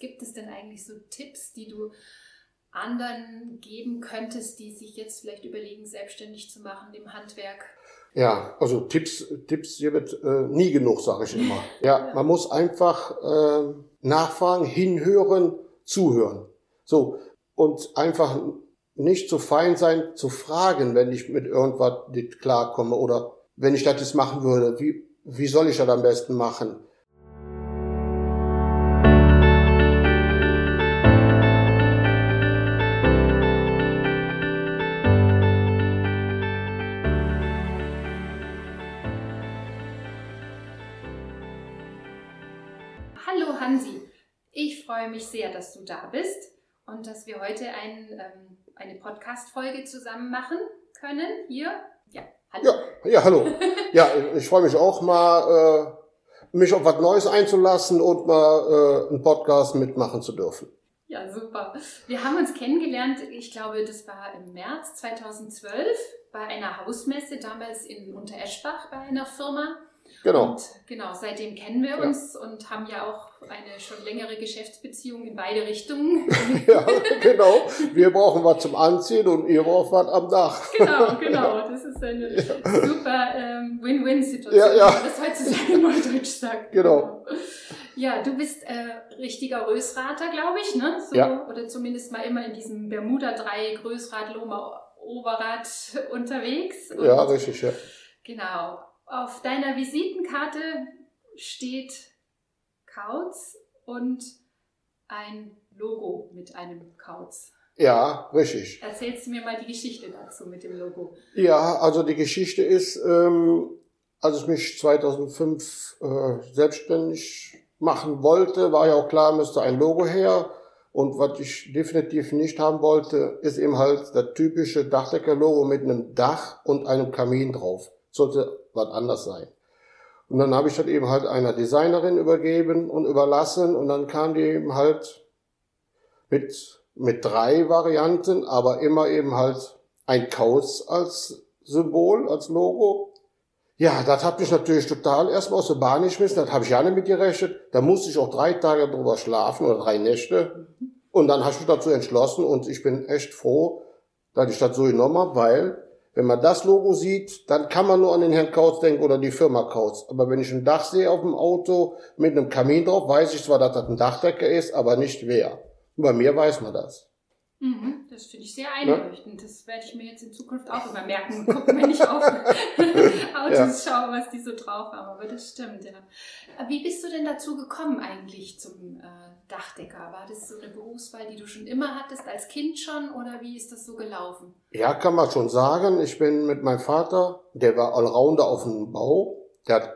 Gibt es denn eigentlich so Tipps, die du anderen geben könntest, die sich jetzt vielleicht überlegen, selbstständig zu machen im Handwerk? Ja, also Tipps, Tipps hier wird äh, nie genug, sage ich immer. Ja, ja, man muss einfach äh, nachfragen, hinhören, zuhören. So und einfach nicht zu fein sein, zu fragen, wenn ich mit irgendwas nicht klarkomme oder wenn ich das jetzt machen würde, wie, wie soll ich das am besten machen? Hallo Hansi, ich freue mich sehr, dass du da bist und dass wir heute ein, ähm, eine Podcast-Folge zusammen machen können. Hier, ja, hallo. Ja, ja hallo. ja, ich freue mich auch mal, äh, mich auf was Neues einzulassen und mal äh, einen Podcast mitmachen zu dürfen. Ja, super. Wir haben uns kennengelernt, ich glaube, das war im März 2012 bei einer Hausmesse, damals in Untereschbach bei einer Firma. Genau. Und genau, seitdem kennen wir uns ja. und haben ja auch eine schon längere Geschäftsbeziehung in beide Richtungen. ja, genau. Wir brauchen was zum Anziehen und ihr braucht was am Dach. genau, genau. Das ist eine ja. super ähm, Win-Win-Situation, ja, ja. wenn man das heutzutage mal Deutsch sagt. Genau. Ja, du bist äh, richtiger Rösrater, glaube ich, ne? So, ja. Oder zumindest mal immer in diesem Bermuda-Dreieck, Rösrad, Loma, Oberrad unterwegs. Und ja, richtig, ja. Genau. Auf deiner Visitenkarte steht Kauz und ein Logo mit einem Kauz. Ja, richtig. Erzählst du mir mal die Geschichte dazu mit dem Logo? Ja, also die Geschichte ist, ähm, als ich mich 2005 äh, selbstständig machen wollte, war ja auch klar, müsste ein Logo her. Und was ich definitiv nicht haben wollte, ist eben halt das typische Dachdecker-Logo mit einem Dach und einem Kamin drauf sollte was anders sein. Und dann habe ich das eben halt einer Designerin übergeben und überlassen und dann kam die eben halt mit, mit drei Varianten, aber immer eben halt ein Kauz als Symbol, als Logo. Ja, das hat mich natürlich total erstmal aus der Bahn geschmissen, das habe ich ja nicht mit gerechnet. Da musste ich auch drei Tage drüber schlafen oder drei Nächte. Und dann habe ich mich dazu entschlossen und ich bin echt froh, dass ich das so genommen habe, weil wenn man das Logo sieht, dann kann man nur an den Herrn Kautz denken oder die Firma Kautz. Aber wenn ich ein Dach sehe auf dem Auto mit einem Kamin drauf, weiß ich zwar, dass das ein Dachdecker ist, aber nicht wer. Und bei mir weiß man das. Mhm, das finde ich sehr einleuchtend. Ne? Das werde ich mir jetzt in Zukunft auch immer merken. Gucken, wenn ich auf Autos ja. schaue, was die so drauf haben. Aber das stimmt, ja. Wie bist du denn dazu gekommen eigentlich zum äh, Dachdecker? War das so eine Berufswahl, die du schon immer hattest, als Kind schon? Oder wie ist das so gelaufen? Ja, kann man schon sagen. Ich bin mit meinem Vater, der war Allrounder auf dem Bau. Der hat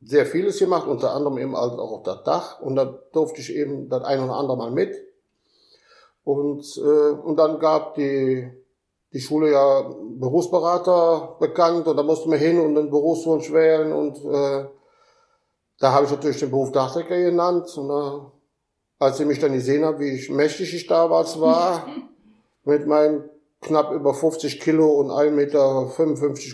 sehr vieles gemacht, unter anderem eben auch auf das Dach. Und da durfte ich eben das ein oder andere Mal mit. Und, äh, und dann gab die, die Schule ja Berufsberater bekannt und da musste man hin und den Berufswunsch wählen und äh, da habe ich natürlich den Beruf Dachdecker genannt und äh, als ich mich dann gesehen habe, wie ich mächtig ich damals war, mit meinen knapp über 50 Kilo und 1,55 Meter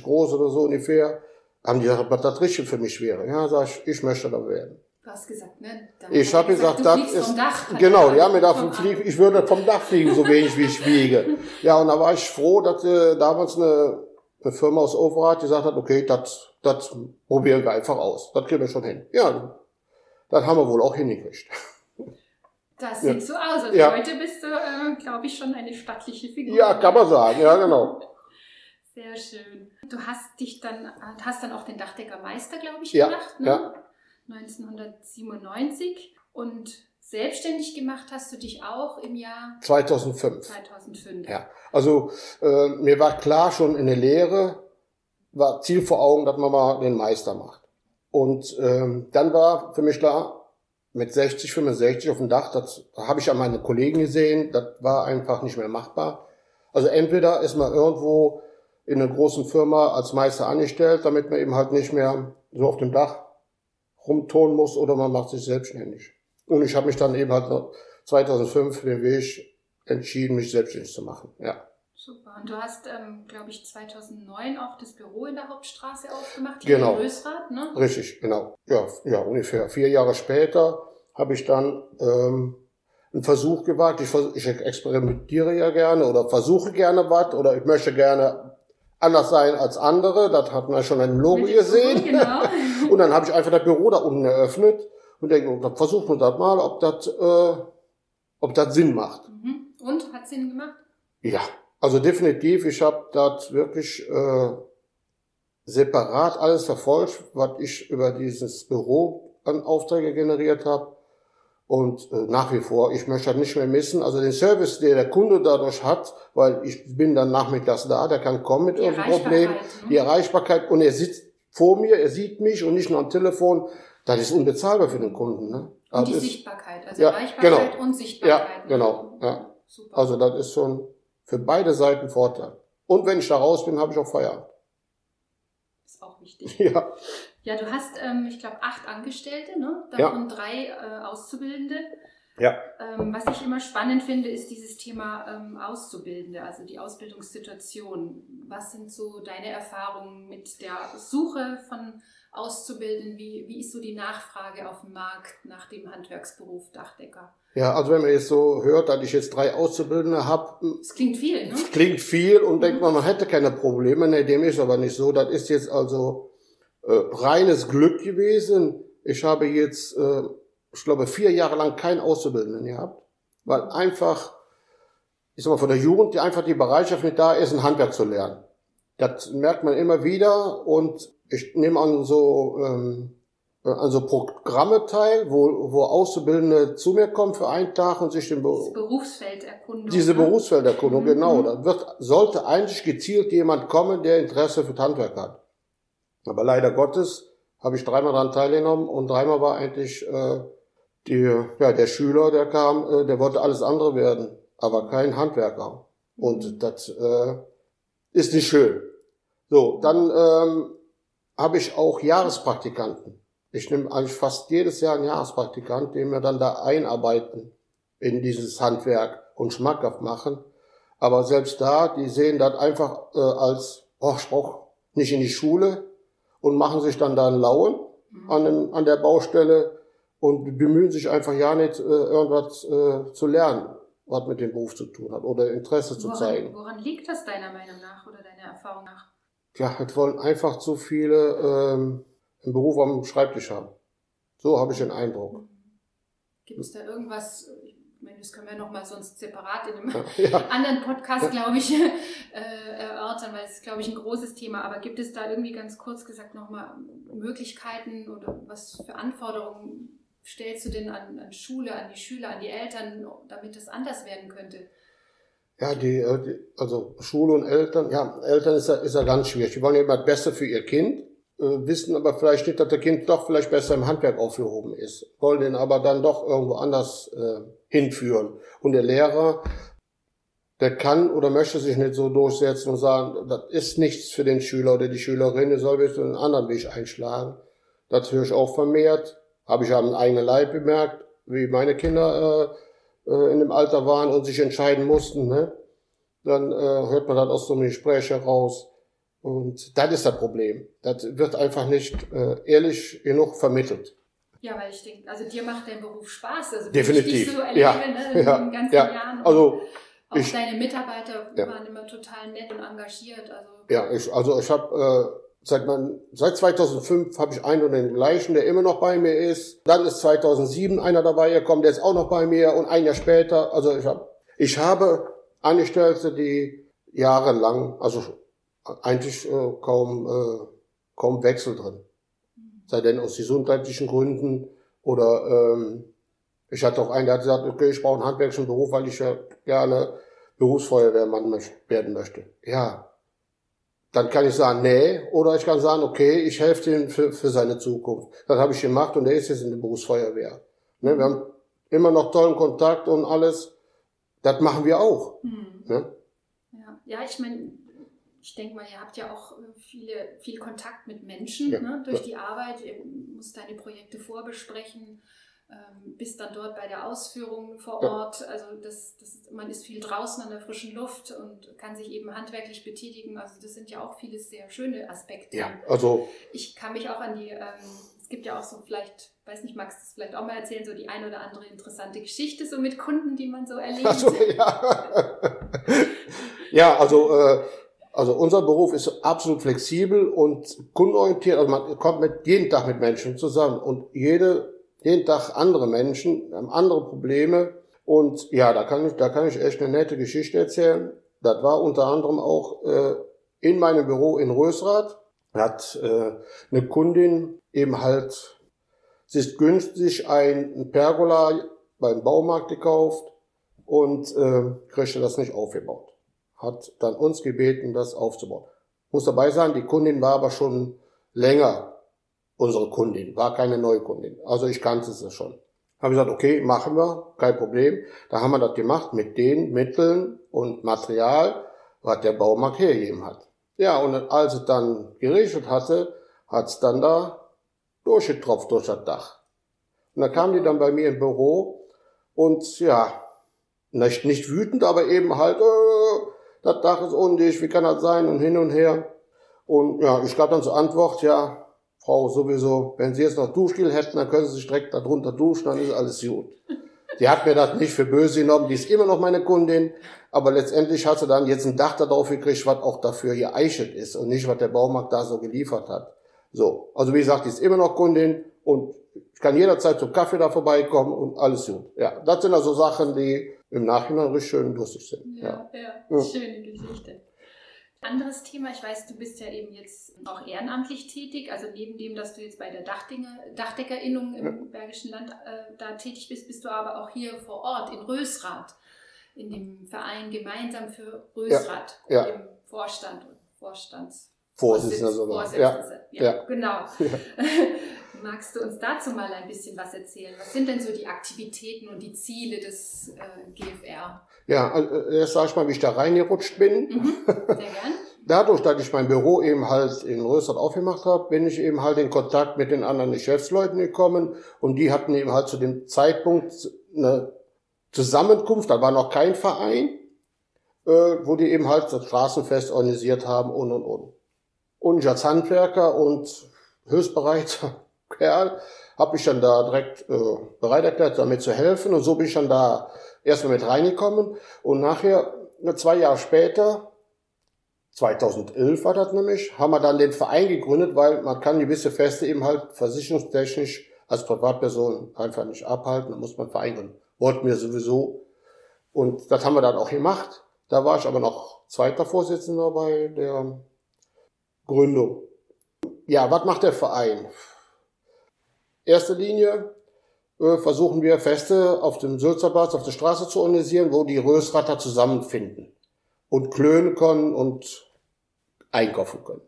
groß oder so ungefähr, haben die gesagt, was das richtig für mich wäre. Ja, sag ich, ich möchte da werden. Du hast gesagt, ne? Dann ich habe gesagt, gesagt das ist Dach, genau, ja, mir davon fliegen, ich würde vom Dach fliegen, so wenig wie ich wiege. Ja, und da war ich froh, dass äh, damals eine, eine Firma aus Overath gesagt hat, okay, das das probieren wir einfach aus, das kriegen wir schon hin. Ja, das haben wir wohl auch hingekriegt. Das sieht ja. so aus. Also ja. heute bist du, äh, glaube ich, schon eine stattliche Figur. Ja, kann man sagen, ja, genau. Sehr schön. Du hast dich dann, hast dann auch den Dachdeckermeister, glaube ich, ja, gemacht, ne? Ja. 1997 und selbstständig gemacht hast du dich auch im Jahr 2005. 2005. Ja, also äh, mir war klar schon in der Lehre, war Ziel vor Augen, dass man mal den Meister macht. Und ähm, dann war für mich klar, mit 60, 65 auf dem Dach, das habe ich an meine Kollegen gesehen, das war einfach nicht mehr machbar. Also entweder ist man irgendwo in einer großen Firma als Meister angestellt, damit man eben halt nicht mehr so auf dem Dach rumtun muss oder man macht sich selbstständig. Und ich habe mich dann eben halt 2005 den Weg entschieden, mich selbstständig zu machen. Ja. Super. Und du hast, ähm, glaube ich, 2009 auch das Büro in der Hauptstraße aufgemacht, hier genau. in Rösrath, ne? Richtig, genau. Ja, ja, ungefähr vier Jahre später habe ich dann ähm, einen Versuch gewagt. Ich, vers- ich experimentiere ja gerne oder versuche gerne was oder ich möchte gerne anders sein als andere. Das hat man schon in dem Logo gesehen. Genau. Und dann habe ich einfach das Büro da unten eröffnet und denke, dann versuchen wir das mal, ob das, äh, ob das Sinn macht. Mhm. Und hat Sinn gemacht? Ja, also definitiv. Ich habe das wirklich äh, separat alles verfolgt, was ich über dieses Büro an Aufträge generiert habe. Und äh, nach wie vor, ich möchte das nicht mehr missen. Also den Service, den der Kunde dadurch hat, weil ich bin dann nachmittags da, der kann kommen mit irgendeinem Problem. Ne? Die Erreichbarkeit und er sitzt vor mir, er sieht mich und nicht nur am Telefon. Das ist unbezahlbar für den Kunden. Ne? Und die ist, Sichtbarkeit, also Ja, Erreichbarkeit genau. und Sichtbarkeit. Ja, genau, ja. Super. also das ist schon für beide Seiten Vorteil. Und wenn ich da raus bin, habe ich auch Feierabend. ist auch wichtig. Ja, Ja, du hast, ähm, ich glaube, acht Angestellte, ne? Ja. davon drei äh, Auszubildende. Ja. Ähm, was ich immer spannend finde, ist dieses Thema ähm, Auszubildende, also die Ausbildungssituation. Was sind so deine Erfahrungen mit der Suche von Auszubildenden? Wie, wie ist so die Nachfrage auf dem Markt nach dem Handwerksberuf Dachdecker? ja, also wenn man jetzt so hört, dass ich jetzt drei Auszubildende habe, Es klingt viel, ne? klingt viel und denkt man, man hätte keine Probleme. Nee, dem ist aber nicht so. Das ist jetzt also äh, reines Glück gewesen. Ich habe jetzt, äh, ich glaube, vier Jahre lang keinen Auszubildenden gehabt, weil einfach, ich sag mal, von der Jugend, die einfach die Bereitschaft nicht da ist, ein Handwerk zu lernen. Das merkt man immer wieder und ich nehme an so, ähm, an so Programme teil, wo, wo Auszubildende zu mir kommen für einen Tag und sich den Be Das Berufsfelderkundung. diese ne? Berufsfelderkundung, Mhm. genau. Da wird, sollte eigentlich gezielt jemand kommen, der Interesse für das Handwerk hat. Aber leider Gottes habe ich dreimal daran teilgenommen und dreimal war eigentlich äh, die, ja, der Schüler, der kam, äh, der wollte alles andere werden, aber kein Handwerker. Und das äh, ist nicht schön. So, dann ähm, habe ich auch Jahrespraktikanten. Ich nehme eigentlich fast jedes Jahr einen Jahrespraktikant, den wir dann da einarbeiten in dieses Handwerk und schmackhaft machen. Aber selbst da, die sehen das einfach äh, als, oh, ich brauch nicht in die Schule und machen sich dann da einen Lauen an, an der Baustelle und bemühen sich einfach ja nicht, äh, irgendwas äh, zu lernen, was mit dem Beruf zu tun hat oder Interesse zu woran, zeigen. Woran liegt das deiner Meinung nach oder deiner Erfahrung nach? Ja, es wollen einfach zu viele ähm, einen Beruf am Schreibtisch haben. So habe ich den Eindruck. Gibt es da irgendwas, ich meine, das können wir nochmal sonst separat in einem Ja. anderen Podcast, glaube ich, äh, erörtern, weil es ist, glaube ich, ein großes Thema. Aber gibt es da irgendwie ganz kurz gesagt nochmal Möglichkeiten oder was für Anforderungen stellst du denn an, an Schule, an die Schüler, an die Eltern, damit das anders werden könnte? Ja, die, äh, die, also Schule und Eltern, ja, Eltern ist ja, ist ja ganz schwierig. Die wollen ja immer das Beste für ihr Kind, äh, wissen aber vielleicht nicht, dass der Kind doch vielleicht besser im Handwerk aufgehoben ist, wollen den aber dann doch irgendwo anders äh, hinführen. Und der Lehrer, der kann oder möchte sich nicht so durchsetzen und sagen, das ist nichts für den Schüler oder die Schülerin, der soll bitte einen anderen Weg einschlagen. Das höre ich auch vermehrt, habe ich am eigenen Leib bemerkt, wie meine Kinder äh, äh, in dem Alter waren und sich entscheiden mussten, ne? dann äh, hört man das aus so einem Gespräch heraus. Und das ist das Problem. Das wird einfach nicht äh, ehrlich genug vermittelt. Ja, weil ich denke, also dir macht dein Beruf Spaß. Also Definitiv. Dich so erlebe, Ja, ne, in ja, den ganzen ja. Jahren. Also auch ich- deine Mitarbeiter Ja. waren immer total nett und engagiert. Also ja, ich, also ich habe äh, seit man seit 2005 habe ich einen und den gleichen, der immer noch bei mir ist. Dann ist 2007 einer dabei gekommen, der ist auch noch bei mir und ein Jahr später. Also ich habe ich habe Angestellte, die jahrelang, also eigentlich äh, kaum äh, kaum Wechsel drin. sei denn aus gesundheitlichen Gründen oder ähm, ich hatte auch einen, der hat gesagt, okay, ich brauche einen handwerklichen Beruf, weil ich ja gerne Berufsfeuerwehrmann werden möchte. Ja, dann kann ich sagen, nee, oder ich kann sagen, okay, ich helfe ihm für, für seine Zukunft. Das habe ich gemacht und er ist jetzt in der Berufsfeuerwehr. Ne, wir haben immer noch tollen Kontakt und alles. Das machen wir auch. Hm. Ne? Ja, ja ich meine, ich denke mal, ihr habt ja auch äh, viele, viel Kontakt mit Menschen Ja, ne, durch die Arbeit. Ihr müsst deine Projekte vorbesprechen, ähm, bist dann dort bei der Ausführung vor. Ort. Also das, das, man ist viel draußen an der frischen Luft und kann sich eben handwerklich betätigen. Also das sind ja auch viele sehr schöne Aspekte. Ja, also Ich kann mich auch an die, ähm, es gibt ja auch so vielleicht, weiß nicht, magst du es vielleicht auch mal erzählen, so die ein oder andere interessante Geschichte so mit Kunden, die man so erlebt? Also, ja. ja, also, äh, also unser Beruf ist absolut flexibel und kundenorientiert. Also man kommt mit jeden Tag mit Menschen zusammen und jede, jeden Tag andere Menschen haben andere Probleme. Und ja, da kann ich, da kann ich echt eine nette Geschichte erzählen. Das war unter anderem auch äh, in meinem Büro in Rösrath. Hat äh, eine Kundin eben halt, sie ist günstig ein Pergola beim Baumarkt gekauft und äh, kriegte das nicht aufgebaut. Hat dann uns gebeten, das aufzubauen. Muss dabei sein, die Kundin war aber schon länger unsere Kundin, war keine neue Kundin. Also ich kannte sie schon. Habe gesagt, okay, machen wir, kein Problem. Da haben wir das gemacht mit den Mitteln und Material, was der Baumarkt hergegeben hat. Ja, und als es dann geregnet hatte, hat es dann da durchgetropft durch das Dach. Und da kamen die dann bei mir im Büro und ja, nicht, nicht wütend, aber eben halt, äh, das Dach ist undicht, wie kann das sein und hin und her. Und ja, ich gab dann zur Antwort, ja, Frau sowieso, wenn Sie jetzt noch Duschgel hätten, dann können Sie sich direkt darunter duschen, dann ist alles gut. Die hat mir das nicht für böse genommen, die ist immer noch meine Kundin, aber letztendlich hat sie dann jetzt ein Dach darauf gekriegt, was auch dafür geeichelt ist und nicht, was der Baumarkt da so geliefert hat. So, also wie gesagt, die ist immer noch Kundin und ich kann jederzeit zum Kaffee da vorbeikommen und alles gut. Ja, das sind also Sachen, die im Nachhinein richtig schön lustig sind. Ja, ja, ja. schöne Geschichte. Anderes Thema, ich weiß, du bist ja eben jetzt auch ehrenamtlich tätig, also neben dem, dass du jetzt bei der Dachdinge, Dachdeckerinnung im ja. Bergischen Land äh, da tätig bist, bist du aber auch hier vor Ort in Rösrath, in dem Verein Gemeinsam für Rösrath, ja. im Vorstand und Vorstands Vorsitzender sogar. Ja. ja, ja, genau. Magst du uns dazu mal ein bisschen was erzählen? Was sind denn so die Aktivitäten und die Ziele des äh, GFR? Ja, äh, erst sag ich mal, wie ich da reingerutscht bin. Mhm, sehr gern. Dadurch, dass ich mein Büro eben halt in Rösrath aufgemacht habe, bin ich eben halt in Kontakt mit den anderen Geschäftsleuten gekommen und die hatten eben halt zu dem Zeitpunkt eine Zusammenkunft, da war noch kein Verein, äh, wo die eben halt das Straßenfest organisiert haben und und und. Und ich als Handwerker und höchstbereiter Kerl habe ich dann da direkt äh, bereit erklärt, damit zu helfen. Und so bin ich dann da erstmal mit reingekommen. Und nachher, zwei Jahre später, 2011 war das nämlich, haben wir dann den Verein gegründet, weil man kann gewisse Feste eben halt versicherungstechnisch als Privatperson einfach nicht abhalten. Da muss man Verein gründen. Wollten wir sowieso. Und das haben wir dann auch gemacht. Da war ich aber noch zweiter Vorsitzender bei der Gründung. Ja, was macht der Verein? Erste Linie versuchen wir Feste auf dem Sülzerplatz, auf der Straße zu organisieren, wo die Rösratter zusammenfinden und klönen können und einkaufen können.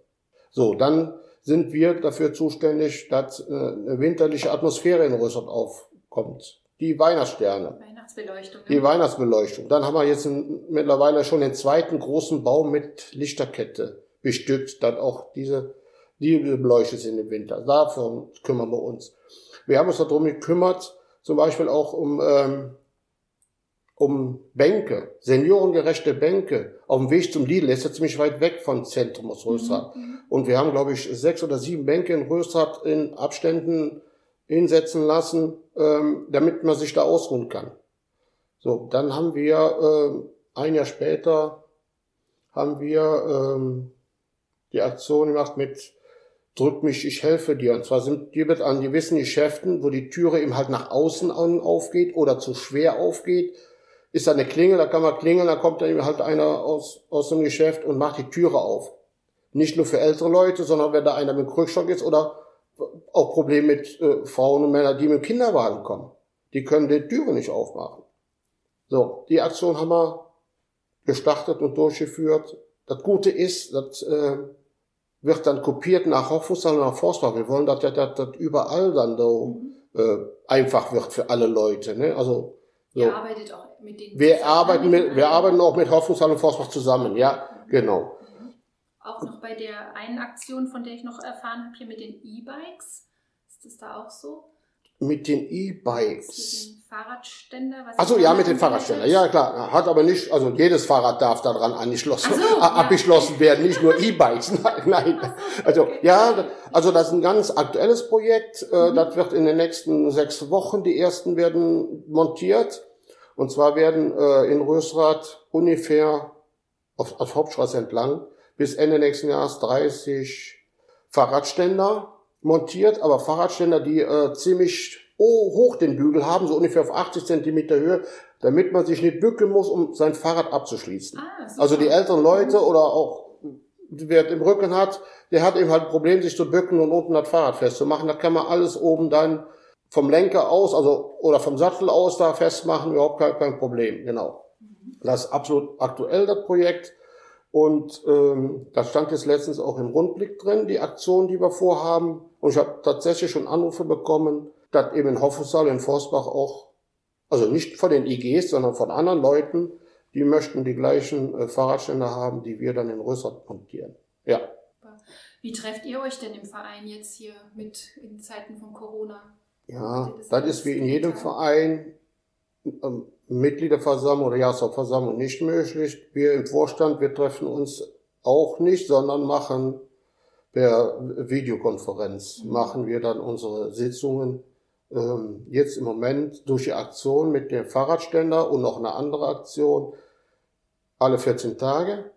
So, dann sind wir dafür zuständig, dass äh, eine winterliche Atmosphäre in Rösrath aufkommt. Die Weihnachtssterne. Weihnachtsbeleuchtung. Ne? Die Weihnachtsbeleuchtung. Dann haben wir jetzt mittlerweile schon den zweiten großen Baum mit Lichterkette bestückt, dann auch diese, die beleuchtet sind im Winter. Davon kümmern wir uns. Wir haben uns darum gekümmert, zum Beispiel auch um, ähm, um Bänke, seniorengerechte Bänke. Auf dem Weg zum Lidl ist ja ziemlich weit weg von Zentrum aus Rösrath. Mhm. Und wir haben, glaube ich, sechs oder sieben Bänke in Rösrath in Abständen hinsetzen lassen, ähm, damit man sich da ausruhen kann. So, dann haben wir äh, ein Jahr später haben wir ähm, die Aktion gemacht mit Drück mich, ich helfe dir. Und zwar sind die wird an gewissen Geschäften, wo die Türe eben halt nach außen aufgeht oder zu schwer aufgeht, ist da eine Klingel, da kann man klingeln, da kommt dann eben halt einer aus, aus dem Geschäft und macht die Türe auf. Nicht nur für ältere Leute, sondern wenn da einer mit Krückstock ist oder auch Probleme mit äh, Frauen und Männern, die mit dem Kinderwagen kommen. Die können die Türe nicht aufmachen. So, die Aktion haben wir gestartet und durchgeführt. Das Gute ist, dass äh, wird dann kopiert nach Hochfußball und nach Forstbau. Wir wollen, dass das, überall dann so mhm. äh, einfach wird für alle Leute. Ne? Also, so. Ihr arbeitet auch mit denen wir zusammen? Arbeiten mit, wir arbeiten auch mit Hoffnungshalle und Forstbach zusammen, ja, mhm. genau. Mhm. Auch noch bei der einen Aktion, von der ich noch erfahren habe, hier mit den E-Bikes. Ist das da auch so? Mit den E-Bikes. Fahrradständer? Also ja, mit den Fahrradständer. Ja, klar. Hat aber nicht, also jedes Fahrrad darf daran angeschlossen, so, abgeschlossen ja. werden, nicht nur E-Bikes. Nein, nein. Also ja, also das ist ein ganz aktuelles Projekt. Äh, mhm. Das wird in den nächsten sechs Wochen, die ersten werden montiert. Und zwar werden äh, in Rösrath ungefähr auf, auf Hauptstraße entlang bis Ende nächsten Jahres 30 Fahrradständer montiert, aber Fahrradständer, die äh, ziemlich hoch den Bügel haben, so ungefähr auf 80 Zentimeter Höhe, damit man sich nicht bücken muss, um sein Fahrrad abzuschließen. Ah, also die älteren Leute oder auch wer im Rücken hat, der hat eben halt ein Problem, sich zu bücken und unten das Fahrrad festzumachen. Da kann man alles oben dann vom Lenker aus, also oder vom Sattel aus da festmachen, überhaupt kein, kein Problem. Genau. Das ist absolut aktuell das Projekt. Und ähm, das stand jetzt letztens auch im Rundblick drin, die Aktion, die wir vorhaben. Und ich habe tatsächlich schon Anrufe bekommen, dass eben in Hoffensaal in Forstbach auch, also nicht von den IGs, sondern von anderen Leuten, die möchten die gleichen äh, Fahrradständer haben, die wir dann in Rösrath montieren. Ja. Wie trefft ihr euch denn im Verein jetzt hier mit in Zeiten von Corona? Ja, das, das ist wie in jedem Verein ähm, Mitgliederversammlung oder Jahreshauptversammlung nicht möglich. Wir im Vorstand, wir treffen uns auch nicht, sondern machen per Videokonferenz, mhm. machen wir dann unsere Sitzungen ähm, jetzt im Moment durch die Aktion mit dem Fahrradständer und noch eine andere Aktion alle 14 Tage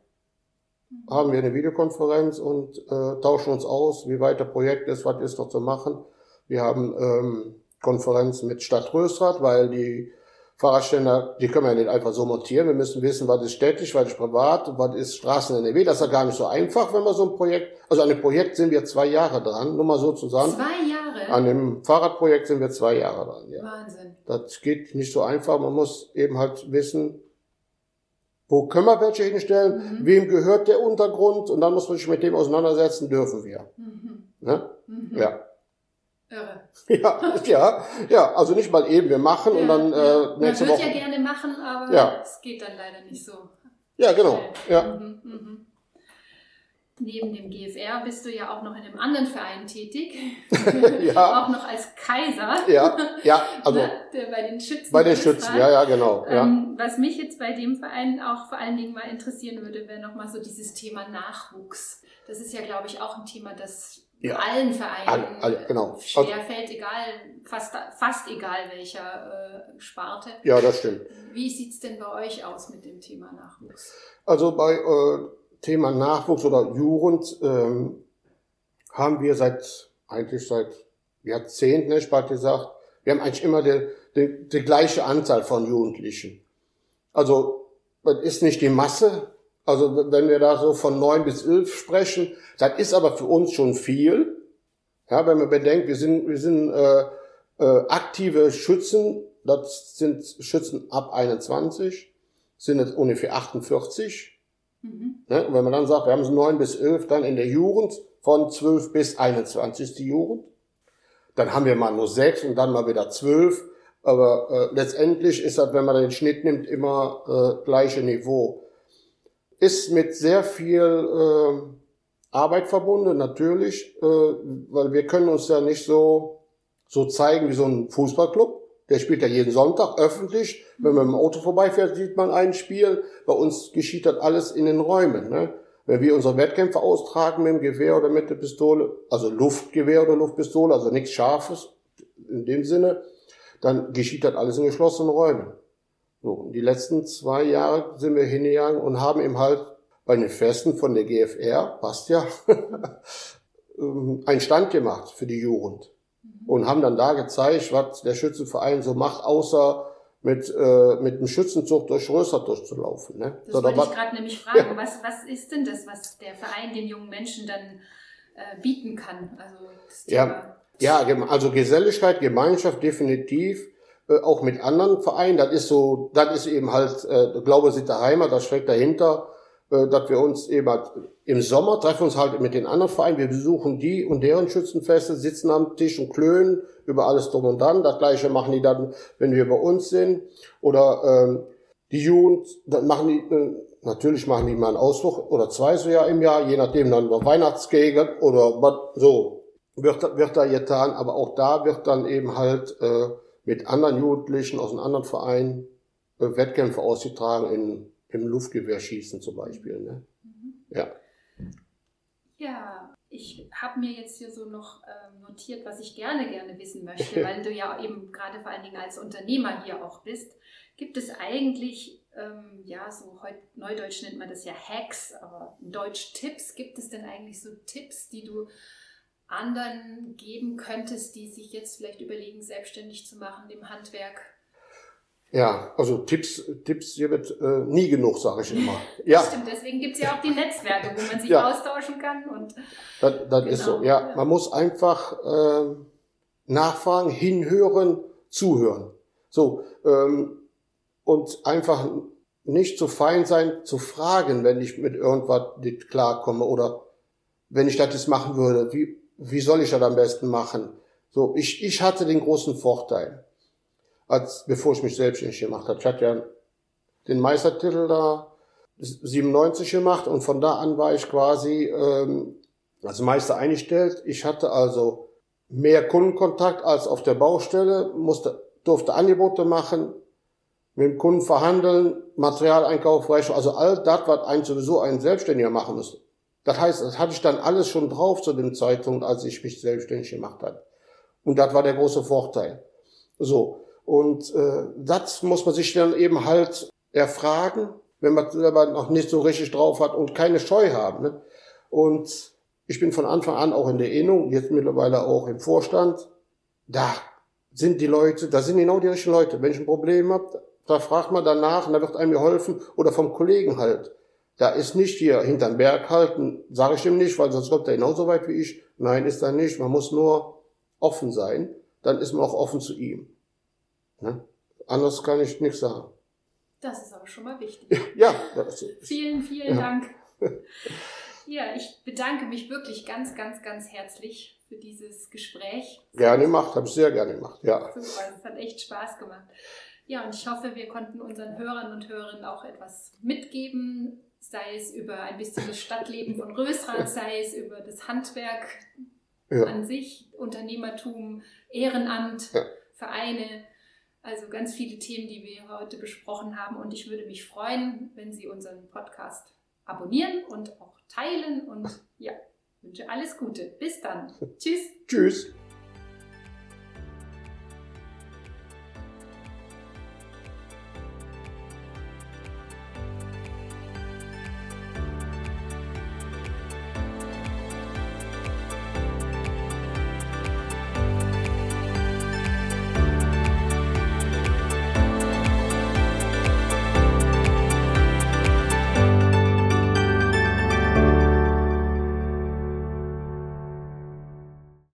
mhm. haben wir eine Videokonferenz und äh, tauschen uns aus, wie weit der Projekt ist, was ist noch zu machen. Wir haben ähm, Konferenzen mit Stadt Rösrath, weil die Fahrradständer, die können wir ja nicht einfach so montieren. Wir müssen wissen, was ist städtisch, was ist privat, was ist Straßen NRW. Das ist ja gar nicht so einfach, wenn wir so ein Projekt, also an dem Projekt sind wir zwei Jahre dran, nur mal so zusammen. Zwei Jahre? An dem Fahrradprojekt sind wir zwei Jahre dran, ja. Wahnsinn. Das geht nicht so einfach. Man muss eben halt wissen, wo können wir welche hinstellen, mhm. wem gehört der Untergrund und dann muss man sich mit dem auseinandersetzen, dürfen wir. Mhm. Ne? Mhm. Ja. Ja, ja, ja, also nicht mal eben, wir machen ja, und dann äh, nächste Woche. Man würde ja gerne machen, aber ja. es geht dann leider nicht so. Ja, genau. Ja. Mhm, mhm. Neben dem GFR bist du ja auch noch in einem anderen Verein tätig. ja. auch noch als Kaiser. Ja, ja, also. bei den Schützen. Bei den Schützen, ja, ja, genau. Ja. Ähm, was mich jetzt bei dem Verein auch vor allen Dingen mal interessieren würde, wäre nochmal so dieses Thema Nachwuchs. Das ist ja, glaube ich, auch ein Thema, das ja. allen Vereinen alle, alle, genau. schwerfällt, egal, fast, fast egal welcher äh, Sparte. Ja, das stimmt. Wie sieht's denn bei euch aus mit dem Thema Nachwuchs? Also bei äh, Thema Nachwuchs oder Jugend ähm, haben wir seit, eigentlich seit Jahrzehnten, ne, ich bald gesagt, wir haben eigentlich immer die, die, die gleiche Anzahl von Jugendlichen. Also, das ist nicht die Masse, also wenn wir da so von neun bis elf sprechen, das ist aber für uns schon viel. Ja, wenn man bedenkt, wir sind, wir sind äh, äh, aktive Schützen, das sind Schützen ab 21, sind es ungefähr 48. Mhm. Ne? Und wenn man dann sagt, wir haben so neun bis elf, dann in der Jugend von zwölf bis 21 ist die Jugend. Dann haben wir mal nur sechs und dann mal wieder zwölf. Aber äh, letztendlich ist das, wenn man den Schnitt nimmt, immer äh, gleiche Niveau ist mit sehr viel äh, Arbeit verbunden, natürlich, äh, weil wir können uns ja nicht so, so zeigen wie so ein Fußballclub. Der spielt ja jeden Sonntag öffentlich. Wenn man im Auto vorbeifährt, sieht man ein Spiel. Bei uns geschieht das alles in den Räumen. Ne? Wenn wir unsere Wettkämpfe austragen mit dem Gewehr oder mit der Pistole, also Luftgewehr oder Luftpistole, also nichts Scharfes in dem Sinne, dann geschieht das alles in geschlossenen Räumen. So, die letzten zwei Jahre sind wir hingegangen und haben eben halt bei den Festen von der GFR, passt ja, ähm, einen Stand gemacht für die Jugend. Mhm. Und haben dann da gezeigt, was der Schützenverein so macht, außer mit, äh, mit dem Schützenzug durch Rösser durchzulaufen. Ne? Das so, wollte ich gerade nämlich fragen. Ja. Was, was ist denn das, was der Verein den jungen Menschen dann äh, bieten kann? Also ja, ja, also Geselligkeit, Gemeinschaft definitiv äh, auch mit anderen Vereinen. Das ist so, das ist eben halt, äh, Glaube sind der Heimat, das steckt dahinter, äh, dass wir uns eben halt im Sommer treffen uns halt mit den anderen Vereinen, wir besuchen die und deren Schützenfeste, sitzen am Tisch und klönen über alles drum und dann. Das gleiche machen die dann, wenn wir bei uns sind. Oder ähm, die Jugend, dann machen die, äh, natürlich machen die mal einen Ausflug oder zwei so ja im Jahr, je nachdem dann über Weihnachtsgegend oder was so. wird, wird da getan, aber auch da wird dann eben halt äh, mit anderen Jugendlichen aus einem anderen Verein äh, Wettkämpfe ausgetragen in, im Luftgewehrschießen zum Beispiel. Ne? Mhm. Ja. Ja, ich habe mir jetzt hier so noch ähm, notiert, was ich gerne, gerne wissen möchte, weil du ja eben gerade vor allen Dingen als Unternehmer hier auch bist. Gibt es eigentlich, ähm, ja, so heute Neudeutsch nennt man das ja Hacks, aber in Deutsch Tipps, gibt es denn eigentlich so Tipps, die du anderen geben könntest, die sich jetzt vielleicht überlegen, selbstständig zu machen im Handwerk? Ja, also Tipps, Tipps hier wird äh, nie genug, sage ich immer. Ja. Stimmt, deswegen gibt's ja auch die Netzwerke, wo man sich ja. austauschen kann. Und das, das genau, ist so, genau, ja. Man muss einfach äh, nachfragen, hinhören, zuhören. So, ähm, und einfach nicht zu fein sein, zu fragen, wenn ich mit irgendwas nicht klarkomme oder wenn ich das jetzt machen würde, wie, wie soll ich das am besten machen? So, ich, ich hatte den großen Vorteil, als bevor ich mich selbstständig gemacht habe. Ich hatte ja den Meistertitel da 97 gemacht und von da an war ich quasi ähm, als Meister eingestellt. Ich hatte also mehr Kundenkontakt als auf der Baustelle, musste, durfte Angebote machen, mit dem Kunden verhandeln, Materialeinkauf, also all das, was ein sowieso ein Selbstständiger machen muss. Das heißt, das hatte ich dann alles schon drauf zu dem Zeitpunkt, als ich mich selbstständig gemacht habe. Und das war der große Vorteil. So. Und äh, das muss man sich dann eben halt erfragen, wenn man selber noch nicht so richtig drauf hat und keine Scheu haben. Ne? Und ich bin von Anfang an auch in der Innung, jetzt mittlerweile auch im Vorstand. Da sind die Leute, da sind genau die richtigen Leute. Wenn ich ein Problem habe, da fragt man danach und da wird einem geholfen oder vom Kollegen halt. Da ist nicht hier hinterm Berg halten, sage ich dem nicht, weil sonst kommt er genauso weit wie ich. Nein, ist er nicht. Man muss nur offen sein, dann ist man auch offen zu ihm. Ne? Anders kann ich nichts sagen. Das ist aber schon mal wichtig. Ja. vielen, vielen ja. Dank. Ja, ich bedanke mich wirklich ganz, ganz, ganz herzlich für dieses Gespräch. Gerne gemacht, habe ich sehr gerne gemacht, ja. Super, es hat echt Spaß gemacht. Ja, und ich hoffe, wir konnten unseren Hörern und Hörerinnen auch etwas mitgeben, sei es über ein bisschen das Stadtleben von Rösrath, sei es über das Handwerk ja. an sich, Unternehmertum, Ehrenamt, ja. Vereine. Also ganz viele Themen, die wir heute besprochen haben. Und ich würde mich freuen, wenn Sie unseren Podcast abonnieren und auch teilen. Und ja, wünsche alles Gute. Bis dann. Tschüss. Tschüss.